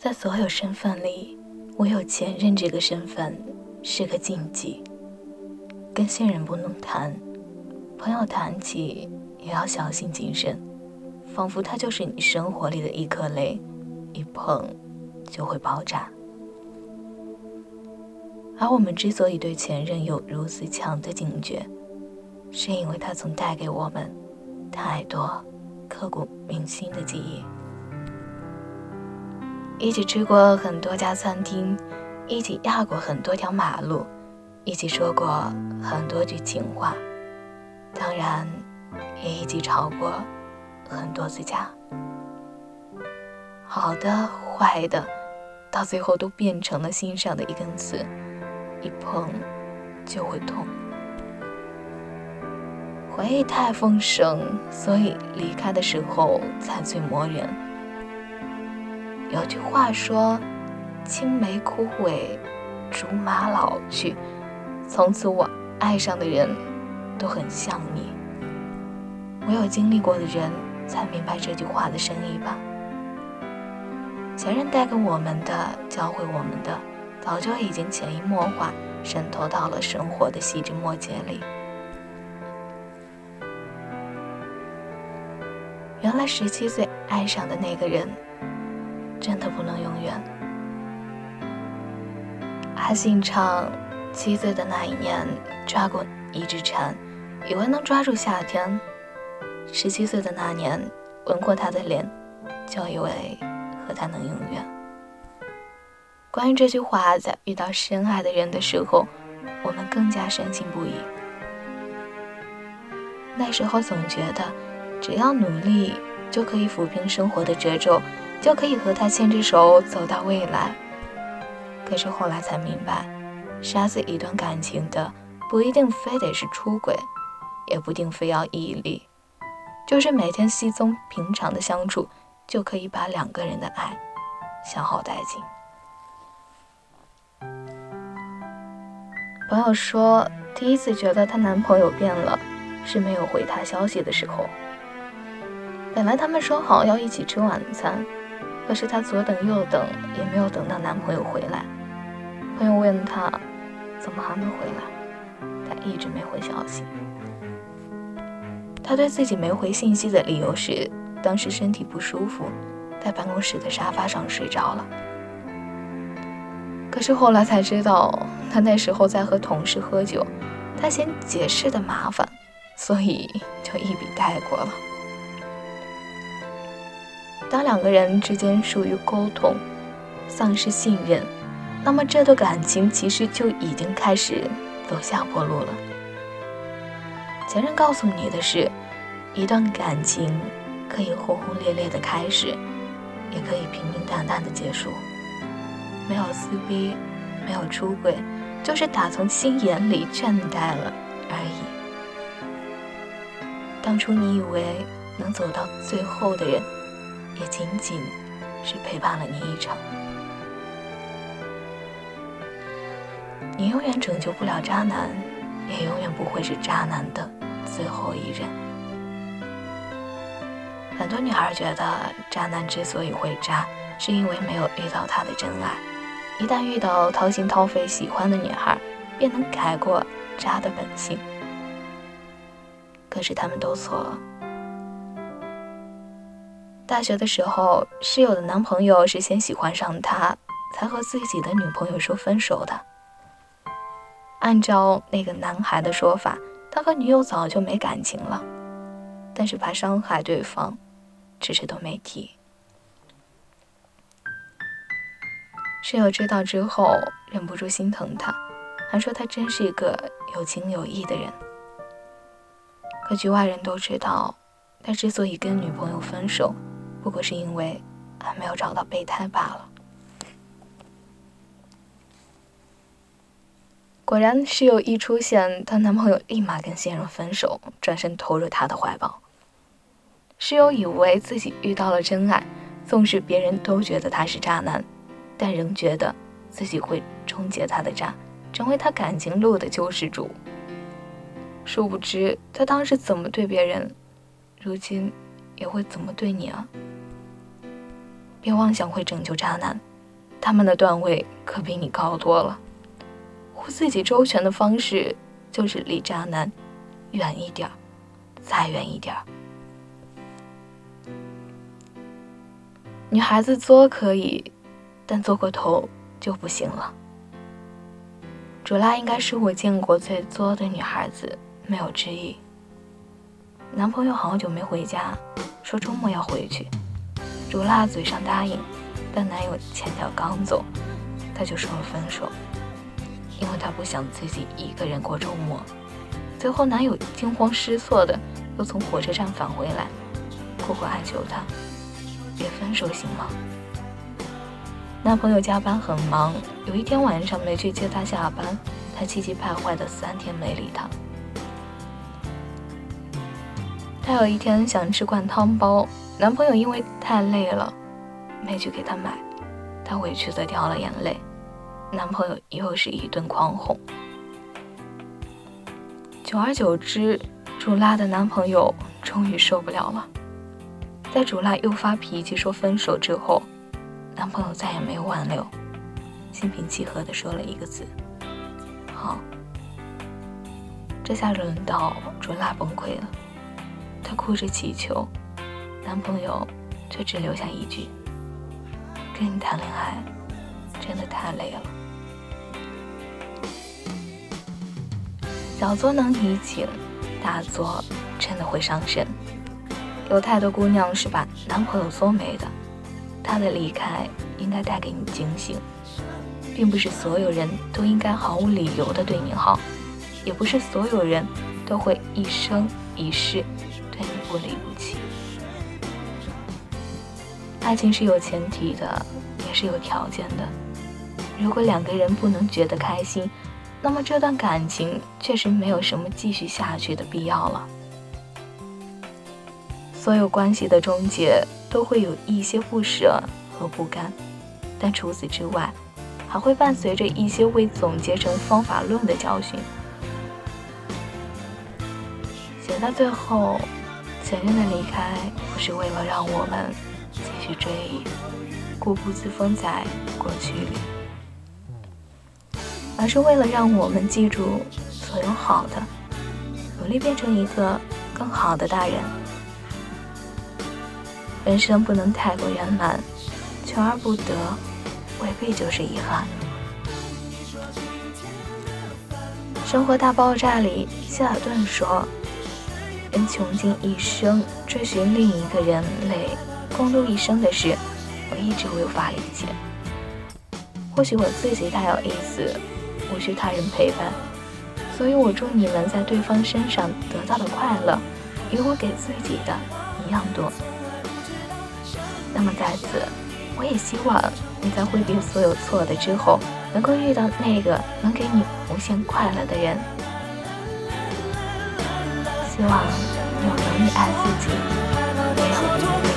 在所有身份里，唯有前任这个身份是个禁忌。跟现任不能谈，朋友谈起也要小心谨慎，仿佛他就是你生活里的一颗雷，一碰就会爆炸。而我们之所以对前任有如此强的警觉，是因为他曾带给我们太多刻骨铭心的记忆。一起吃过很多家餐厅，一起压过很多条马路，一起说过很多句情话，当然，也一起吵过很多次架。好的、坏的，到最后都变成了心上的一根刺，一碰就会痛。回忆太丰盛，所以离开的时候才最磨人。有句话说：“青梅枯萎，竹马老去。”从此我爱上的人都很像你。唯有经历过的人才明白这句话的深意吧。前任带给我们的，教会我们的，早就已经潜移默化渗透到了生活的细枝末节里。原来十七岁爱上的那个人。真的不能永远。阿信唱：“七岁的那一年，抓过一只蝉，以为能抓住夏天；十七岁的那年，吻过他的脸，就以为和他能永远。”关于这句话，在遇到深爱的人的时候，我们更加深信不疑。那时候总觉得，只要努力，就可以抚平生活的褶皱。就可以和他牵着手走到未来。可是后来才明白，杀死一段感情的不一定非得是出轨，也不一定非要毅力，就是每天稀松平常的相处，就可以把两个人的爱消耗殆尽。朋友说，第一次觉得她男朋友变了，是没有回她消息的时候。本来他们说好要一起吃晚餐。可是她左等右等也没有等到男朋友回来。朋友问她怎么还没回来，她一直没回消息。她对自己没回信息的理由是当时身体不舒服，在办公室的沙发上睡着了。可是后来才知道，她那时候在和同事喝酒，她嫌解释的麻烦，所以就一笔带过了。当两个人之间疏于沟通，丧失信任，那么这段感情其实就已经开始走下坡路了。前任告诉你的是，一段感情可以轰轰烈烈的开始，也可以平平淡淡的结束，没有撕逼，没有出轨，就是打从心眼里倦怠了而已。当初你以为能走到最后的人。也仅仅是陪伴了你一程。你永远拯救不了渣男，也永远不会是渣男的最后一人。很多女孩觉得，渣男之所以会渣，是因为没有遇到他的真爱。一旦遇到掏心掏肺喜欢的女孩，便能改过渣的本性。可是他们都错了。大学的时候，室友的男朋友是先喜欢上他，才和自己的女朋友说分手的。按照那个男孩的说法，他和女友早就没感情了，但是怕伤害对方，只是都没提。室友知道之后，忍不住心疼他，还说他真是一个有情有义的人。可局外人都知道，他之所以跟女朋友分手。不过是因为还没有找到备胎罢了。果然，室友一出现，她男朋友立马跟现任分手，转身投入她的怀抱。室友以为自己遇到了真爱，纵使别人都觉得他是渣男，但仍觉得自己会终结他的渣，成为他感情路的救世主。殊不知，他当时怎么对别人，如今也会怎么对你啊！别妄想会拯救渣男，他们的段位可比你高多了。护自己周全的方式，就是离渣男远一点儿，再远一点儿。女孩子作可以，但作过头就不行了。竹拉应该是我见过最作的女孩子，没有之一。男朋友好久没回家，说周末要回去。竹拉嘴上答应，但男友前脚刚走，她就说了分手，因为她不想自己一个人过周末。最后男友惊慌失措的又从火车站返回来，苦苦哀求她。别分手行吗？男朋友加班很忙，有一天晚上没去接她下班，她气急败坏的三天没理他。她有一天想吃灌汤包，男朋友因为太累了，没去给她买，她委屈的掉了眼泪，男朋友又是一顿狂哄。久而久之，朱拉的男朋友终于受不了了。在朱拉又发脾气说分手之后，男朋友再也没有挽留，心平气和的说了一个字：“好。”这下轮到竹拉崩溃了，她哭着祈求，男朋友却只留下一句：“跟你谈恋爱真的太累了。”小作能怡情，大作真的会伤身。有太多姑娘是把男朋友作没的，他的离开应该带给你惊醒，并不是所有人都应该毫无理由的对你好，也不是所有人都会一生一世对你不离不弃。爱情是有前提的，也是有条件的。如果两个人不能觉得开心，那么这段感情确实没有什么继续下去的必要了。所有关系的终结都会有一些不舍和不甘，但除此之外，还会伴随着一些未总结成方法论的教训。写到最后，前任的离开不是为了让我们继续追忆、固步自封在过去里，而是为了让我们记住所有好的，努力变成一个更好的大人。人生不能太过圆满，求而不得，未必就是遗憾。《生活大爆炸》里，希尔顿说：“人穷尽一生追寻另一个人类，共度一生的事，我一直无法理解。或许我自己太有意思，无需他人陪伴，所以我祝你们在对方身上得到的快乐，与我给自己的一样多。”那么在此，我也希望你在挥别所有错的之后，能够遇到那个能给你无限快乐的人。希望你有能力爱自己，没有别人。